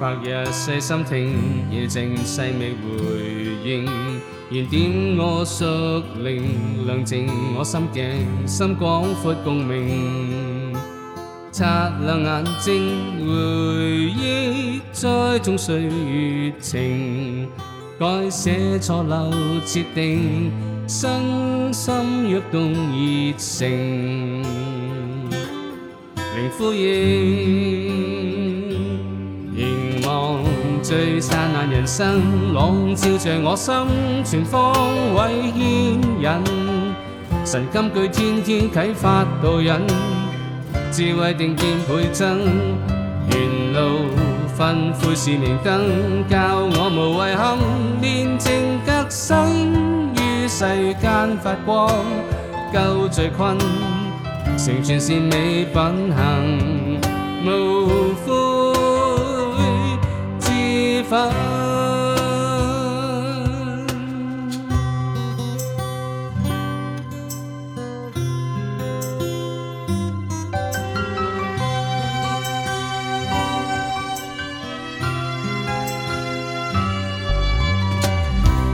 白日细心听，夜静细味回应。燃点我疏灵，亮静我心境，心广阔共鸣。擦亮眼睛，回忆栽种岁月情，改写错漏设定，身心跃动热情，连呼应。最灿烂人生，朗照着我心，全方位牵引。神金句天天启发导引，智慧定见倍增。沿路分付是明灯，教我无遗憾。练静革新于世间发光，救罪困，成全是美品行，无悔。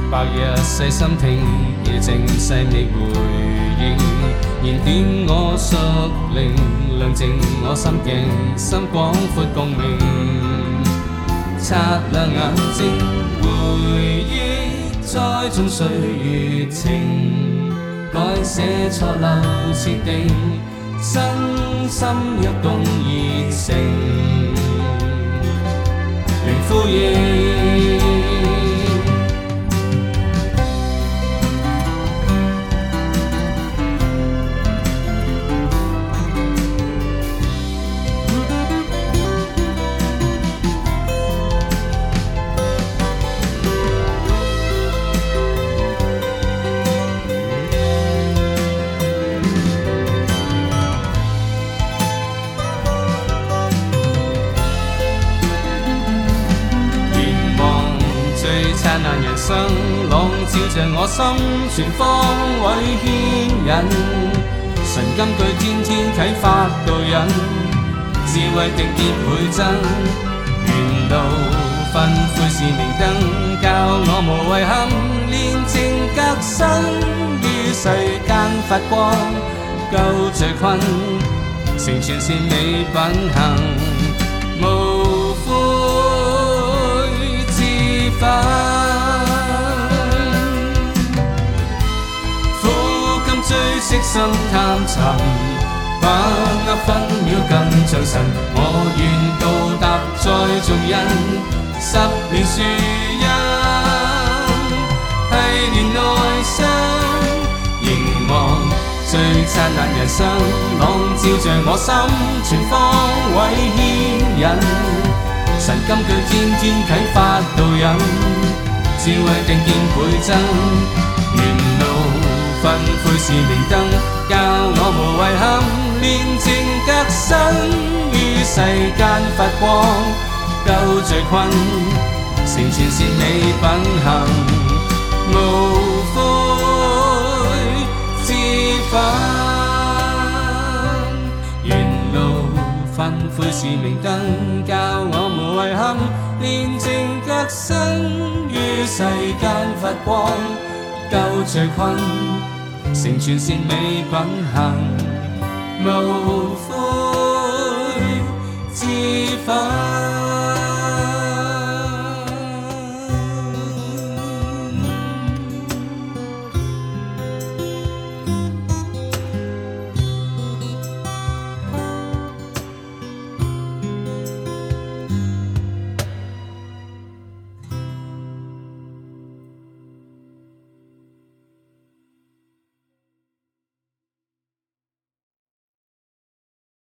白日细心听，夜静细觅回应，燃点我心灵，亮净我心境，心广阔共鸣。擦亮眼睛，回忆再尽岁月情，改写错漏设定，身心一动热情，愿呼应。艰难人生浪，照着我心存方位牵引。神根据天天启发导引，智慧定见倍增。沿路分悔是明灯，教我无遗憾。练静革新于世间发光，救罪困成全善美品行。无。悉心探尋，把握分秒更像神。我願到達再重印，十年樹蔭係年內生，凝望最燦爛人生，朗照着我心，全方位牽引。神金句天天啟發導引，智慧定見倍增。悔是明燈，教我無遺憾，練正革新，於世間發光，救罪困，成全善美品行，無悔之奮，沿路奮悔是明燈，教我無遺憾，練正革新，於世間發光。救罪困。成全善美品行，无悔自奋。